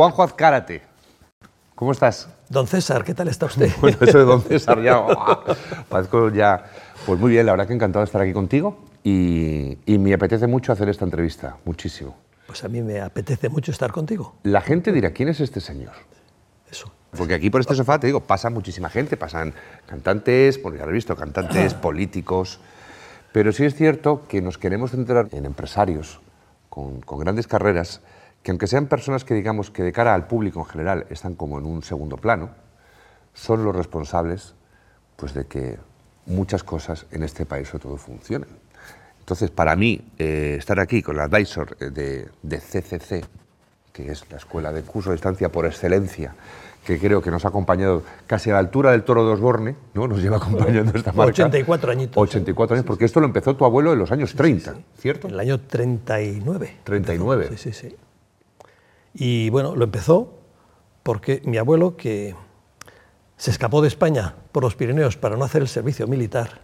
Juanjo Azcárate, ¿cómo estás? Don César, ¿qué tal está usted? Bueno, eso de Don César ya, parezco ya... Pues muy bien, la verdad que encantado de estar aquí contigo y, y me apetece mucho hacer esta entrevista, muchísimo. Pues a mí me apetece mucho estar contigo. La gente dirá, ¿quién es este señor? Eso. Porque aquí por este sofá, te digo, pasa muchísima gente, pasan cantantes, porque ya lo he visto, cantantes, políticos, pero sí es cierto que nos queremos centrar en empresarios con, con grandes carreras, que aunque sean personas que digamos que de cara al público en general están como en un segundo plano, son los responsables pues, de que muchas cosas en este país sobre todo funcionen. Entonces, para mí, eh, estar aquí con la advisor eh, de, de CCC, que es la escuela de curso de distancia por excelencia, que creo que nos ha acompañado casi a la altura del toro de Osborne, ¿no? nos lleva acompañando esta marca. 84 añitos. 84 años, porque esto lo empezó tu abuelo en los años 30, ¿cierto? En el año 39. 39. Sí, sí, sí. Y bueno, lo empezó porque mi abuelo, que se escapó de España por los Pirineos para no hacer el servicio militar,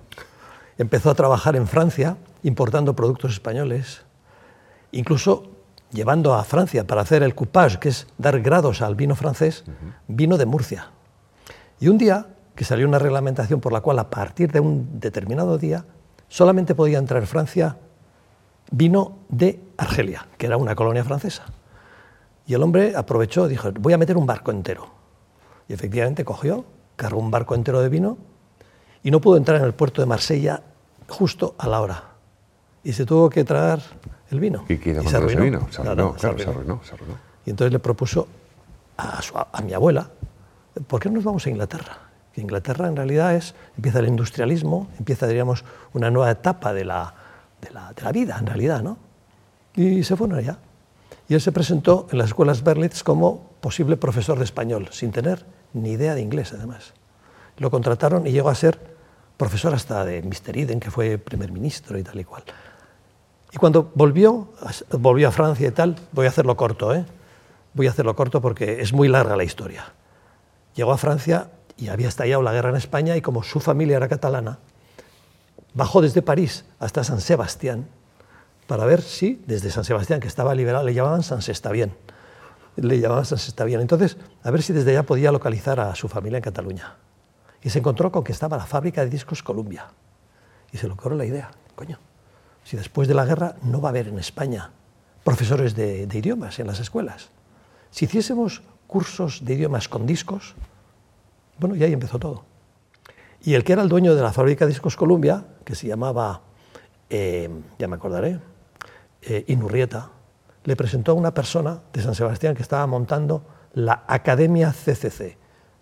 empezó a trabajar en Francia importando productos españoles, incluso llevando a Francia para hacer el coupage, que es dar grados al vino francés, vino de Murcia. Y un día que salió una reglamentación por la cual a partir de un determinado día solamente podía entrar en Francia vino de Argelia, que era una colonia francesa. Y el hombre aprovechó, dijo, voy a meter un barco entero. Y efectivamente cogió, cargó un barco entero de vino y no pudo entrar en el puerto de Marsella justo a la hora. Y se tuvo que tragar el vino. ¿Y qué con se ese arruinó. vino? Se arruinó, Claro, claro, se arruinó, se arruinó. Y entonces le propuso a, su- a mi abuela, ¿por qué no nos vamos a Inglaterra? Que Inglaterra en realidad es, empieza el industrialismo, empieza, diríamos, una nueva etapa de la, de la, de la vida, en realidad, ¿no? Y se fueron allá. Y él se presentó en las escuelas Berlitz como posible profesor de español, sin tener ni idea de inglés, además. Lo contrataron y llegó a ser profesor hasta de Mr. Eden, que fue primer ministro y tal y cual. Y cuando volvió, volvió a Francia y tal, voy a hacerlo corto, ¿eh? Voy a hacerlo corto porque es muy larga la historia. Llegó a Francia y había estallado la guerra en España y como su familia era catalana, bajó desde París hasta San Sebastián para ver si desde San Sebastián, que estaba liberado, le llamaban San Sestavién. Le llamaban San Sestavién. Entonces, a ver si desde allá podía localizar a su familia en Cataluña. Y se encontró con que estaba la fábrica de discos Columbia. Y se le ocurrió la idea, coño, si después de la guerra no va a haber en España profesores de, idiomas en las escuelas, si hiciésemos cursos de idiomas con discos, bueno, y ahí empezó todo. Y el que era el dueño de la fábrica de discos Columbia, que se llamaba, eh, ya me acordaré, eh, Inurrieta, le presentó a una persona de San Sebastián que estaba montando la Academia CCC,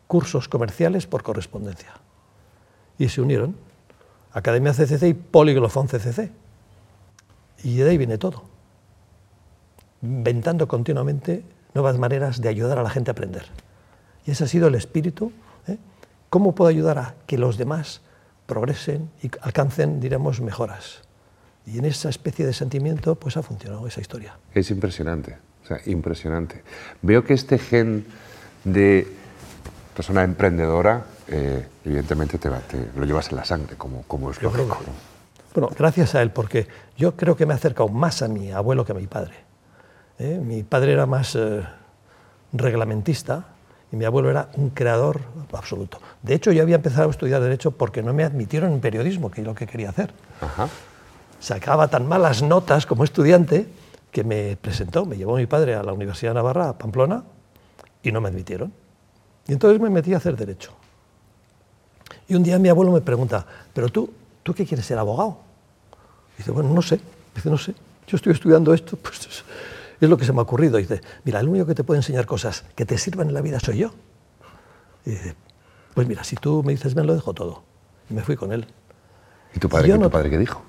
cursos comerciales por correspondencia. Y se unieron, Academia CCC y Poliglofón CCC. Y de ahí viene todo, inventando continuamente nuevas maneras de ayudar a la gente a aprender. Y ese ha sido el espíritu. ¿eh? ¿Cómo puedo ayudar a que los demás progresen y alcancen, diremos, mejoras? Y en esa especie de sentimiento, pues ha funcionado esa historia. Es impresionante, o sea, impresionante. Veo que este gen de persona emprendedora, eh, evidentemente te, va- te lo llevas en la sangre, como, como es Yo lógico. que- ¿no? Bueno, gracias a él, porque yo creo que me ha acercado más a mi abuelo que a mi padre. ¿eh? Mi padre era más eh, reglamentista y mi abuelo era un creador absoluto. De hecho, yo había empezado a estudiar Derecho porque no me admitieron en periodismo, que es lo que quería hacer. Ajá. Sacaba tan malas notas como estudiante que me presentó, me llevó mi padre a la Universidad de Navarra, a Pamplona, y no me admitieron. Y entonces me metí a hacer Derecho. Y un día mi abuelo me pregunta, ¿pero tú, tú qué quieres ser abogado? Dice, bueno, no sé. Dice, no sé. Yo estoy estudiando esto, pues es, lo que se me ha ocurrido. Dice, mira, el único que te puede enseñar cosas que te sirvan en la vida soy yo. Y dice, pues mira, si tú me dices, ven, lo dejo todo. Y me fui con él. ¿Y tu padre, Yo qué, no- tu padre qué dijo?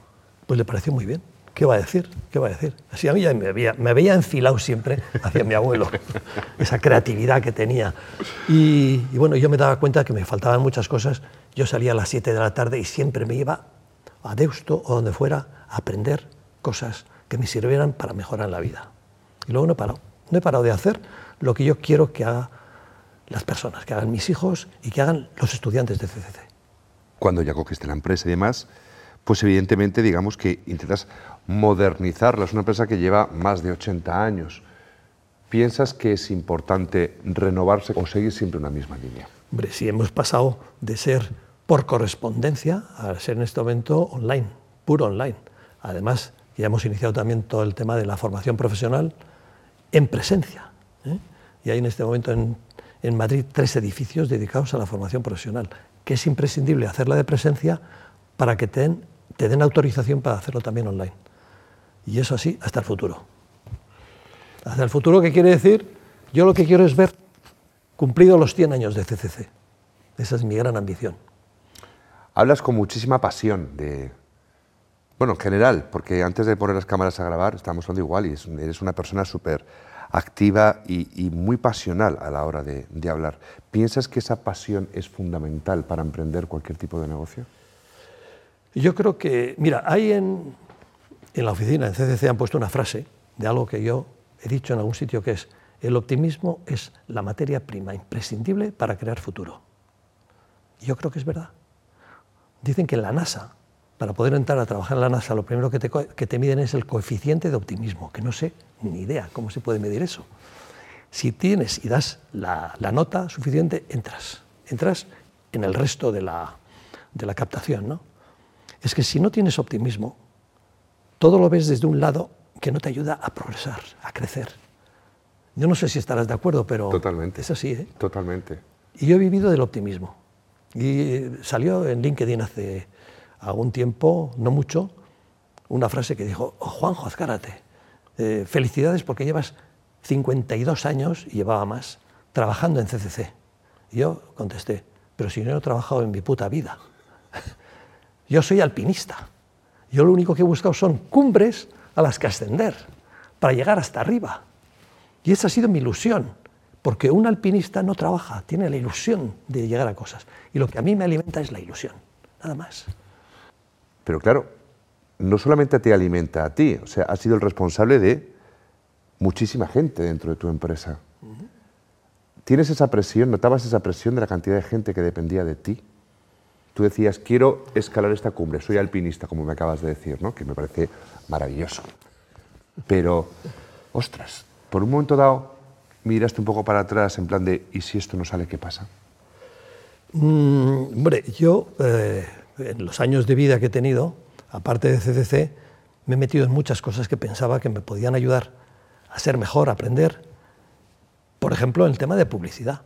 Pues le pareció muy bien. ¿Qué va a decir? ¿Qué va a decir? Así a mí ya me había, me había enfilado siempre hacia mi abuelo, esa creatividad que tenía. Y, y bueno, yo me daba cuenta que me faltaban muchas cosas. Yo salía a las 7 de la tarde y siempre me iba a Deusto o donde fuera a aprender cosas que me sirvieran para mejorar la vida. Y luego no he parado. No he parado de hacer lo que yo quiero que hagan las personas, que hagan mis hijos y que hagan los estudiantes de CCC. Cuando ya cogiste la empresa y demás, pues evidentemente digamos que intentas modernizarla. Es una empresa que lleva más de 80 años. ¿Piensas que es importante renovarse o seguir siempre una misma línea? Hombre, si hemos pasado de ser por correspondencia a ser en este momento online, puro online. Además, ya hemos iniciado también todo el tema de la formación profesional en presencia. ¿eh? Y hay en este momento en, en Madrid tres edificios dedicados a la formación profesional, que es imprescindible hacerla de presencia para que te den, te den autorización para hacerlo también online. Y eso así hasta el futuro. Hasta el futuro, ¿qué quiere decir? Yo lo que quiero es ver cumplido los 100 años de CCC. Esa es mi gran ambición. Hablas con muchísima pasión de, bueno, en general, porque antes de poner las cámaras a grabar estamos hablando igual y eres una persona súper activa y, muy pasional a la hora de, hablar. ¿Piensas que esa pasión es fundamental para emprender cualquier tipo de negocio? Yo creo que, mira, hay en, en la oficina, en CCC, han puesto una frase de algo que yo he dicho en algún sitio que es, el optimismo es la materia prima imprescindible para crear futuro. Yo creo que es verdad. Dicen que en la NASA, para poder entrar a trabajar en la NASA, lo primero que te, que te miden es el coeficiente de optimismo, que no sé ni idea cómo se puede medir eso. Si tienes y das la, la nota suficiente, entras. Entras en el resto de la, de la captación. ¿no? Es que si no tienes optimismo, todo lo ves desde un lado que no te ayuda a progresar, a crecer. Yo no sé si estarás de acuerdo, pero Totalmente. es así. ¿eh? Totalmente. Y yo he vivido del optimismo. Y salió en LinkedIn hace algún tiempo, no mucho, una frase que dijo, oh, Juanjo Azcárate, eh, felicidades porque llevas 52 años, y llevaba más, trabajando en CCC. Y yo contesté, pero si no he trabajado en mi puta vida. yo soy alpinista. Yo lo único que he buscado son cumbres a las que ascender, para llegar hasta arriba. Y esa ha sido mi ilusión, porque un alpinista no trabaja, tiene la ilusión de llegar a cosas. Y lo que a mí me alimenta es la ilusión, nada más. Pero claro, no solamente te alimenta a ti, o sea, has sido el responsable de muchísima gente dentro de tu empresa. ¿Tienes esa presión, notabas esa presión de la cantidad de gente que dependía de ti? Tú decías, quiero escalar esta cumbre, soy alpinista, como me acabas de decir, ¿no? que me parece maravilloso. Pero, ostras, por un momento dado, miraste un poco para atrás en plan de, ¿y si esto no sale, qué pasa? Mm, hombre, yo, eh, en los años de vida que he tenido, aparte de CCC, me he metido en muchas cosas que pensaba que me podían ayudar a ser mejor, a aprender. Por ejemplo, el tema de publicidad.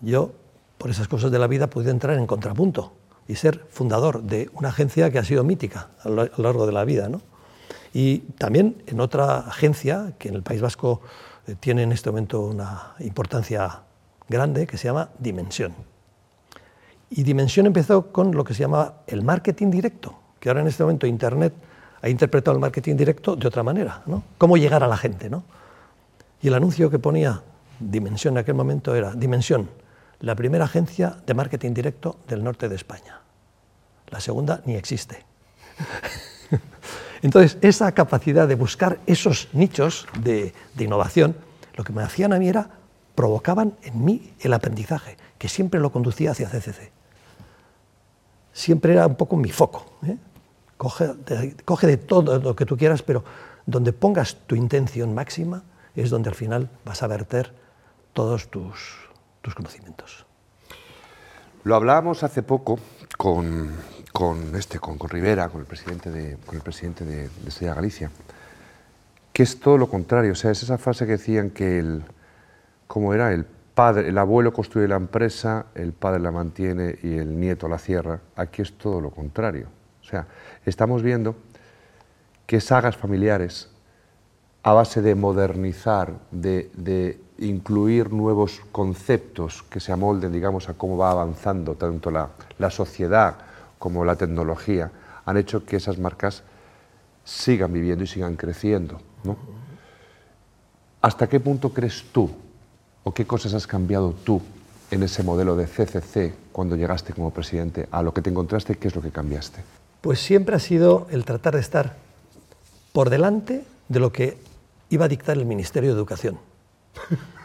yo, por esas cosas de la vida, pude entrar en contrapunto y ser fundador de una agencia que ha sido mítica a lo largo de la vida. ¿no? Y también en otra agencia que en el País Vasco eh, tiene en este momento una importancia grande, que se llama Dimensión. Y Dimensión empezó con lo que se llama el marketing directo, que ahora en este momento Internet ha interpretado el marketing directo de otra manera, ¿no? Cómo llegar a la gente, ¿no? Y el anuncio que ponía Dimensión en aquel momento era Dimensión, la primera agencia de marketing directo del norte de España. La segunda ni existe. Entonces, esa capacidad de buscar esos nichos de, innovación, lo que me hacían a mí era, provocaban en mí el aprendizaje, que siempre lo conducía hacia CCC. Siempre era un poco mi foco. ¿eh? Coge de todo lo que tú quieras, pero donde pongas tu intención máxima es donde al final vas a verter todos tus, tus conocimientos. Lo hablábamos hace poco con, con, este, con, con, Rivera, con el presidente de, con el presidente de, Galicia, que es todo lo contrario. O sea, es esa frase que decían que el, ¿cómo era? El padre, el abuelo construye la empresa, el padre la mantiene y el nieto la cierra. Aquí es todo lo contrario. O sea, estamos viendo que sagas familiares, a base de modernizar, de, de incluir nuevos conceptos que se amolden, digamos, a cómo va avanzando tanto la, la sociedad como la tecnología, han hecho que esas marcas sigan viviendo y sigan creciendo. ¿no? ¿Hasta qué punto crees tú o qué cosas has cambiado tú en ese modelo de CCC cuando llegaste como presidente a lo que te encontraste? ¿Qué es lo que cambiaste? Pues siempre ha sido el tratar de estar por delante de lo que iba a dictar el Ministerio de Educación.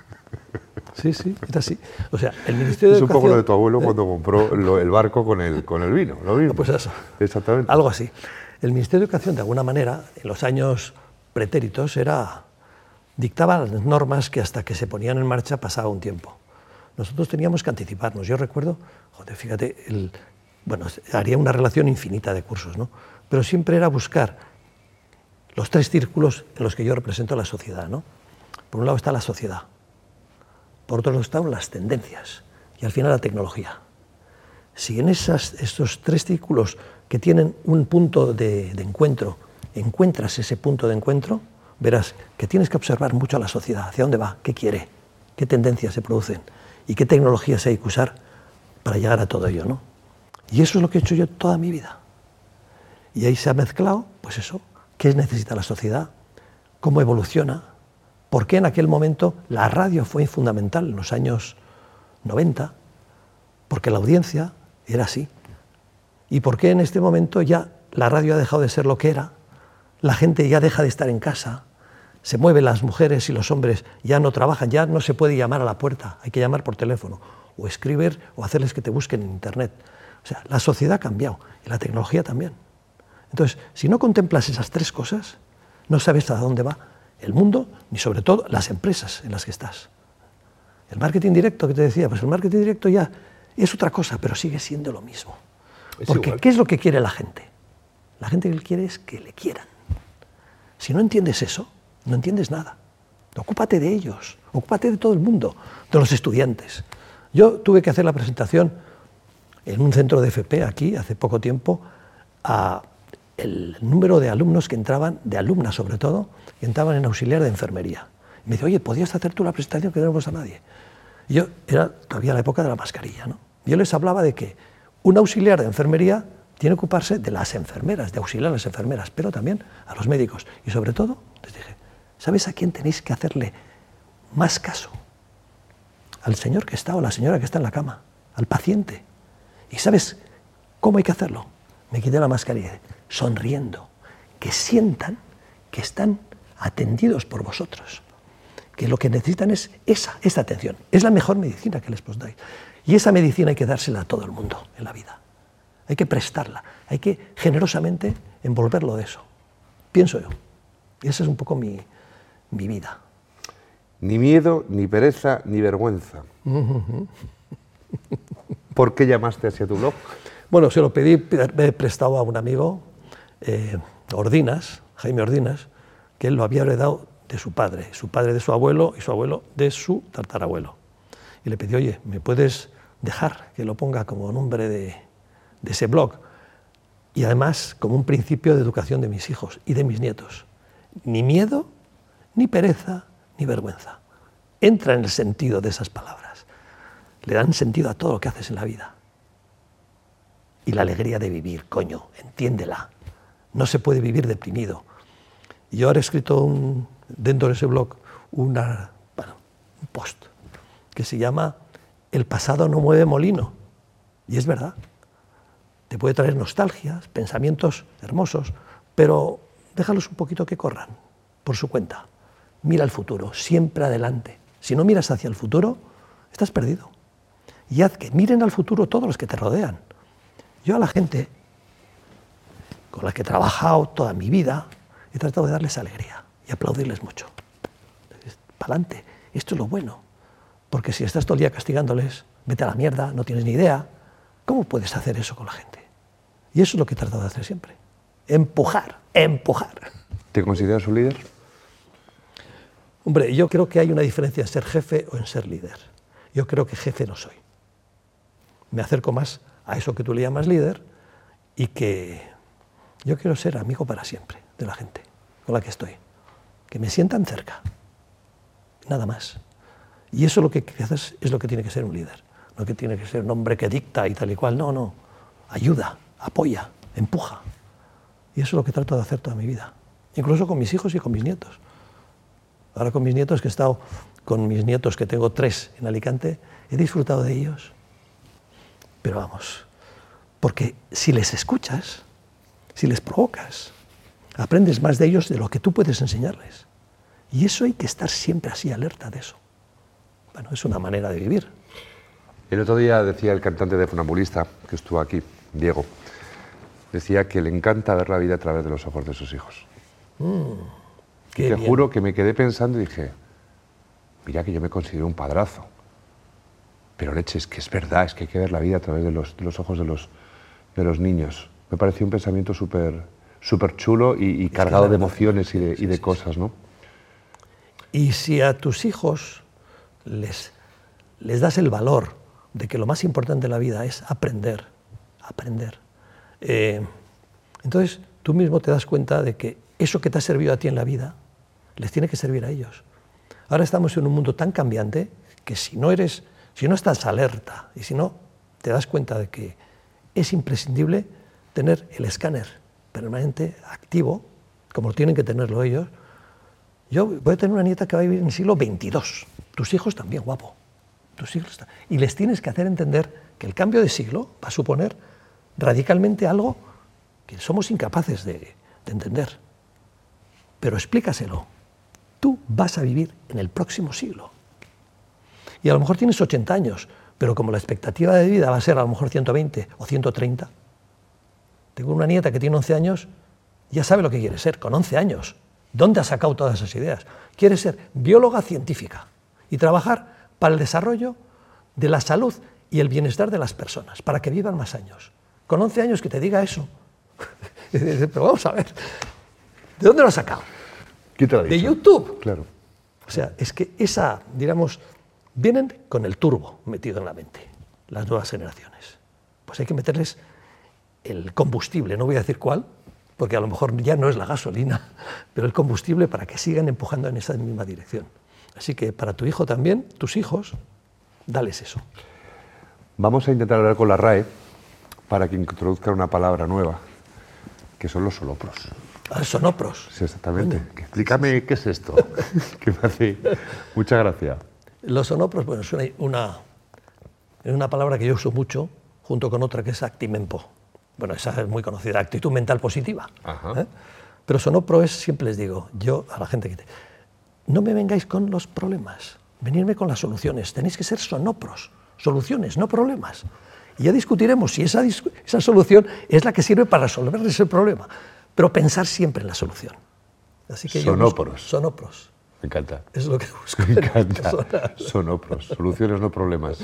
Sí, sí, es así. O sea, el Ministerio de es un Educación... poco lo de tu abuelo cuando compró lo, el barco con el, con el vino, lo mismo. Pues eso. Exactamente. Algo así. El Ministerio de Educación, de alguna manera, en los años pretéritos, era dictaba las normas que hasta que se ponían en marcha pasaba un tiempo. Nosotros teníamos que anticiparnos. Yo recuerdo, joder, fíjate, el, bueno, haría una relación infinita de cursos, ¿no? Pero siempre era buscar los tres círculos en los que yo represento a la sociedad, ¿no? Por un lado está la sociedad, por otro lado están las tendencias y al final la tecnología. Si en esas, estos tres círculos que tienen un punto de, encuentro, encuentras ese punto de encuentro, verás que tienes que observar mucho a la sociedad, hacia dónde va, qué quiere, qué tendencias se producen y qué tecnologías hay que usar para llegar a todo ello. ¿no? Y eso es lo que he hecho yo toda mi vida. Y ahí se ha mezclado, pues eso, qué necesita la sociedad, cómo evoluciona, por qué en aquel momento la radio fue fundamental en los años 90, porque la audiencia era así. Y por qué en este momento ya la radio ha dejado de ser lo que era, la gente ya deja de estar en casa, se mueven las mujeres y los hombres, ya no trabajan, ya no se puede llamar a la puerta, hay que llamar por teléfono, o escribir, o hacerles que te busquen en Internet. O sea, la sociedad ha cambiado y la tecnología también. Entonces, si no contemplas esas tres cosas, no sabes a dónde va el mundo, ni sobre todo las empresas en las que estás. El marketing directo que te decía, pues el marketing directo ya es otra cosa, pero sigue siendo lo mismo. Porque ¿qué es lo que quiere la gente? La gente que quiere es que le quieran. Si no entiendes eso, no entiendes nada. Ocúpate de ellos, ocúpate de todo el mundo, de los estudiantes. Yo tuve que hacer la presentación en un centro de FP aquí hace poco tiempo a el número de alumnos que entraban, de alumnas sobre todo, que entraban en auxiliar de enfermería. Y me dice, oye, ¿podías hacer tú la presentación que no tenemos a nadie? Y yo, era todavía la época de la mascarilla, ¿no? Yo les hablaba de que un auxiliar de enfermería tiene que ocuparse de las enfermeras, de auxiliar a las enfermeras, pero también a los médicos. Y sobre todo, les dije, ¿sabes a quién tenéis que hacerle más caso? Al señor que está o la señora que está en la cama, al paciente. ¿Y sabes cómo hay que hacerlo? Me quité la mascarilla, sonriendo, que sientan que están atendidos por vosotros, que lo que necesitan es esa, esa atención. Es la mejor medicina que les podáis. Y esa medicina hay que dársela a todo el mundo en la vida. Hay que prestarla, hay que generosamente envolverlo de eso. Pienso yo. Y esa es un poco mi, mi vida. Ni miedo, ni pereza, ni vergüenza. ¿Por qué llamaste hacia tu blog? Bueno, se lo pedí, me he prestado a un amigo, eh, Ordinas, Jaime Ordinas, que él lo había heredado de su padre, su padre de su abuelo y su abuelo de su tartarabuelo. Y le pedí, oye, ¿me puedes dejar que lo ponga como nombre de, de ese blog? Y además como un principio de educación de mis hijos y de mis nietos. Ni miedo, ni pereza, ni vergüenza. Entra en el sentido de esas palabras. Le dan sentido a todo lo que haces en la vida. Y la alegría de vivir, coño, entiéndela. No se puede vivir deprimido. Yo ahora he escrito dentro de ese blog un post que se llama El pasado no mueve molino. Y es verdad. Te puede traer nostalgias, pensamientos hermosos, pero déjalos un poquito que corran por su cuenta mira al futuro, siempre adelante. Si no miras hacia el futuro, estás perdido. Y haz que miren al futuro todos los que te rodean. Yo a la gente con la que he trabajado toda mi vida, he tratado de darles alegría y aplaudirles mucho. Para adelante, esto es lo bueno. Porque si estás todo el día castigándoles, vete a la mierda, no tienes ni idea, ¿cómo puedes hacer eso con la gente? Y eso es lo que he tratado de hacer siempre. Empujar, empujar. ¿Te consideras un líder? Hombre, yo creo que hay una diferencia en ser jefe o en ser líder. Yo creo que jefe no soy. Me acerco más a eso que tú le llamas líder y que yo quiero ser amigo para siempre de la gente con la que estoy. Que me sientan cerca. Nada más. Y eso lo que haces es lo que tiene que ser un líder. No que tiene que ser un hombre que dicta y tal y cual. No, no. Ayuda, apoya, empuja. Y eso es lo que trato de hacer toda mi vida. Incluso con mis hijos y con mis nietos. Ahora con mis nietos, que he estado con mis nietos, que tengo tres en Alicante, he disfrutado de ellos. Pero vamos, porque si les escuchas, si les provocas, aprendes más de ellos de lo que tú puedes enseñarles. Y eso hay que estar siempre así alerta de eso. Bueno, es una manera de vivir. El otro día decía el cantante de Funambulista, que estuvo aquí, Diego, decía que le encanta ver la vida a través de los ojos de sus hijos. Mm. Qué te bien. juro que me quedé pensando y dije, mira que yo me considero un padrazo. Pero leche, es que es verdad, es que hay que ver la vida a través de los, de los ojos de los, de los niños. Me pareció un pensamiento súper súper chulo y, y cargado de emociones y de, y de cosas, ¿no? Y si a tus hijos les, les das el valor de que lo más importante de la vida es aprender, aprender, eh, entonces tú mismo te das cuenta de que eso que te ha servido a ti en la vida les tiene que servir a ellos. Ahora estamos en un mundo tan cambiante que si no eres, si no estás alerta y si no te das cuenta de que es imprescindible tener el escáner permanente activo, como tienen que tenerlo ellos, yo voy a tener una nieta que va a vivir en el siglo XXII. Tus hijos también, guapo. Tus hijos Y les tienes que hacer entender que el cambio de siglo va a suponer radicalmente algo que somos incapaces de, de entender. Pero explícaselo. Tú vas a vivir en el próximo siglo. Y a lo mejor tienes 80 años, pero como la expectativa de vida va a ser a lo mejor 120 o 130, tengo una nieta que tiene 11 años, ya sabe lo que quiere ser, con 11 años. ¿Dónde ha sacado todas esas ideas? Quiere ser bióloga científica y trabajar para el desarrollo de la salud y el bienestar de las personas, para que vivan más años. Con 11 años que te diga eso. Pero vamos a ver, ¿de dónde lo ha sacado? ¿Quién te lo ha De? YouTube. Claro. O sea, es que esa, digamos, vienen con el turbo metido en la mente, las nuevas generaciones. Pues hay que meterles el combustible, no voy a decir cuál, porque a lo mejor ya no es la gasolina, pero el combustible para que sigan empujando en esa misma dirección. Así que para tu hijo también, tus hijos, dales eso. Vamos a intentar hablar con la RAE para que introduzca una palabra nueva, que son los solopros. Ah, sonopros. Sí, exactamente. Explícame qué es esto, que me hace mucha gracia. Los sonopros, bueno, es una, una, es una palabra que yo uso mucho, junto con otra que es actimempo. Bueno, esa es muy conocida, actitud mental positiva. ¿eh? Pero sonopro es, siempre les digo, yo a la gente que... te- no me vengáis con los problemas, venirme con las soluciones. Tenéis que ser sonopros, soluciones, no problemas. Y ya discutiremos si esa, dis- esa solución es la que sirve para resolver ese problema. Pero pensar siempre en la solución. Así que yo Sonóporos. sonopros. Me encanta. Es lo que busco. Me encanta. Sonopros, soluciones, no problemas.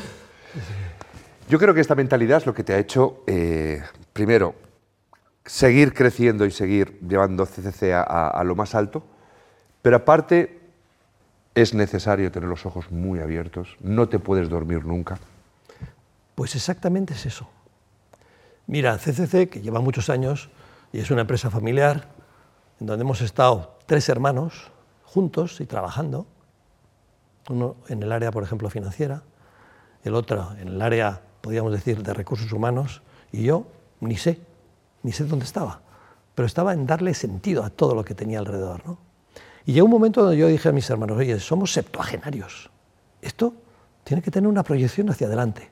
Yo creo que esta mentalidad es lo que te ha hecho, eh, primero, seguir creciendo y seguir llevando CCC a, a- a lo más alto, pero aparte es necesario tener los ojos muy abiertos, no te puedes dormir nunca. Pues exactamente es eso. Mira, CCC, que lleva muchos años y es una empresa familiar, en donde hemos estado tres hermanos juntos y trabajando, uno en el área, por ejemplo, financiera, el otro en el área, podríamos decir, de recursos humanos, y yo ni sé, ni sé dónde estaba, pero estaba en darle sentido a todo lo que tenía alrededor. ¿no? Y llegó un momento donde yo dije a mis hermanos, oye, somos septuagenarios, esto tiene que tener una proyección hacia adelante.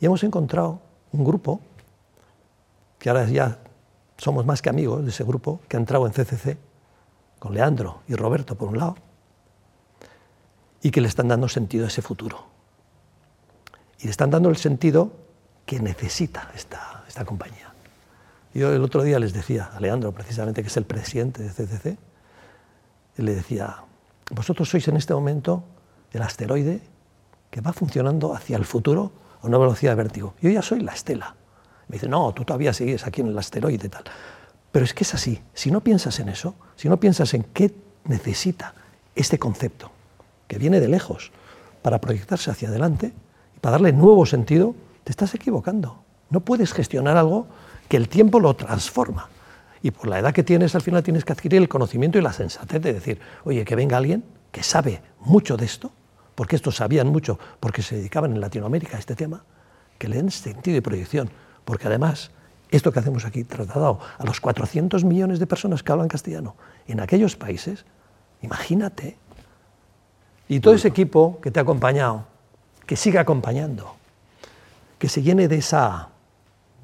Y hemos encontrado un grupo, que ahora ya somos más que amigos de ese grupo, que ha entrado en CCC, con Leandro y Roberto por un lado, y que le están dando sentido a ese futuro. Y le están dando el sentido que necesita esta, esta compañía. Yo el otro día les decía a Leandro, precisamente, que es el presidente de CCC, y le decía, vosotros sois en este momento el asteroide que va funcionando hacia el futuro a una velocidad de vértigo. Yo ya soy la estela. Me dice, no, tú todavía sigues aquí en el asteroide y tal. Pero es que es así. Si no piensas en eso, si no piensas en qué necesita este concepto, que viene de lejos, para proyectarse hacia adelante para darle nuevo sentido, te estás equivocando. No puedes gestionar algo que el tiempo lo transforma. Y por la edad que tienes, al final tienes que adquirir el conocimiento y la sensatez de decir, oye, que venga alguien que sabe mucho de esto, porque estos sabían mucho, porque se dedicaban en Latinoamérica a este tema, que le den sentido y proyección. Porque además, esto que hacemos aquí, trasladado a los 400 millones de personas que hablan castellano en aquellos países, imagínate. Y todo ese equipo que te ha acompañado, que siga acompañando, que se llene de esa,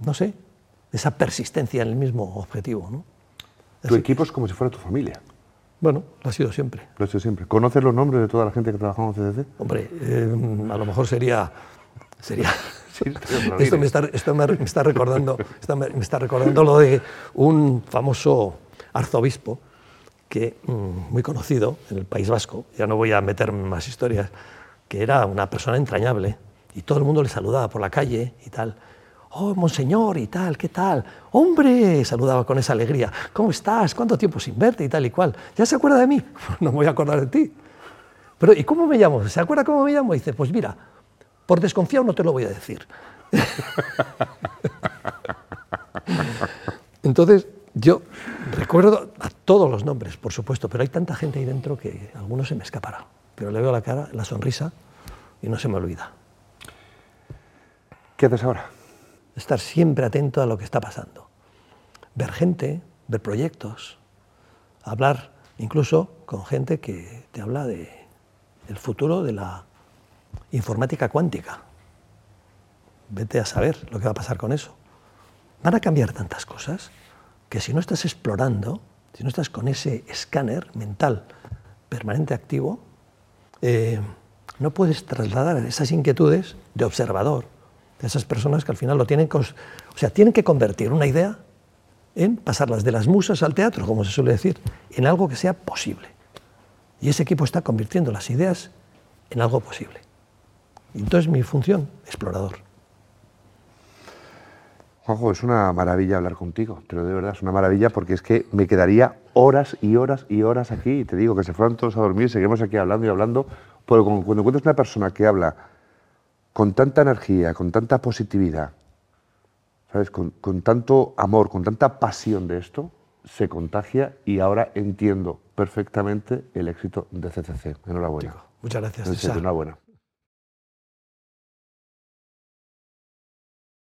no sé, de esa persistencia en el mismo objetivo. ¿no? Tu equipo es como si fuera tu familia, Bueno, lo ha sido siempre. lo he hecho siempre. ¿Conoces los nombres de toda la gente que trabajamos en CCC? Hombre, eh, a lo mejor sería... sería Sí, esto me está, esto me, me está recordando, esto me, me está recordando lo de un famoso arzobispo que, mm, muy conocido en el País Vasco, ya no voy a meterme en más historias, que era una persona entrañable y todo el mundo le saludaba por la calle y tal. Oh, monseñor y tal, ¿qué tal? Hombre, saludaba con esa alegría. ¿Cómo estás? ¿Cuánto tiempo sin verte y tal y cual? ¿Ya se acuerda de mí? No me voy a acordar de ti. Pero, ¿y cómo me llamo? ¿Se acuerda cómo me llamo? dice, pues mira, por desconfiado no te lo voy a decir. Entonces, yo recuerdo a todos los nombres, por supuesto, pero hay tanta gente ahí dentro que algunos se me escapará. Pero le veo la cara, la sonrisa y no se me olvida. ¿Qué haces ahora? Estar siempre atento a lo que está pasando. Ver gente, ver proyectos, hablar incluso con gente que te habla de el futuro de la informática cuántica. Vete a saber lo que va a pasar con eso. Van a cambiar tantas cosas que si no estás explorando, si no estás con ese escáner mental permanente activo, eh, no puedes trasladar esas inquietudes de observador, de esas personas que al final lo tienen, o sea, tienen que convertir una idea en pasarlas de las musas al teatro, como se suele decir, en algo que sea posible. Y ese equipo está convirtiendo las ideas en algo posible. Y entonces mi función, explorador. Juanjo, es una maravilla hablar contigo, pero de verdad es una maravilla porque es que me quedaría horas y horas y horas aquí y te digo que se fueran todos a dormir y seguimos aquí hablando y hablando, pero cuando encuentras una persona que habla con tanta energía, con tanta positividad, ¿sabes? Con, con tanto amor, con tanta pasión de esto, se contagia y ahora entiendo perfectamente el éxito de CCC. Enhorabuena. Muchas gracias. Enhorabuena.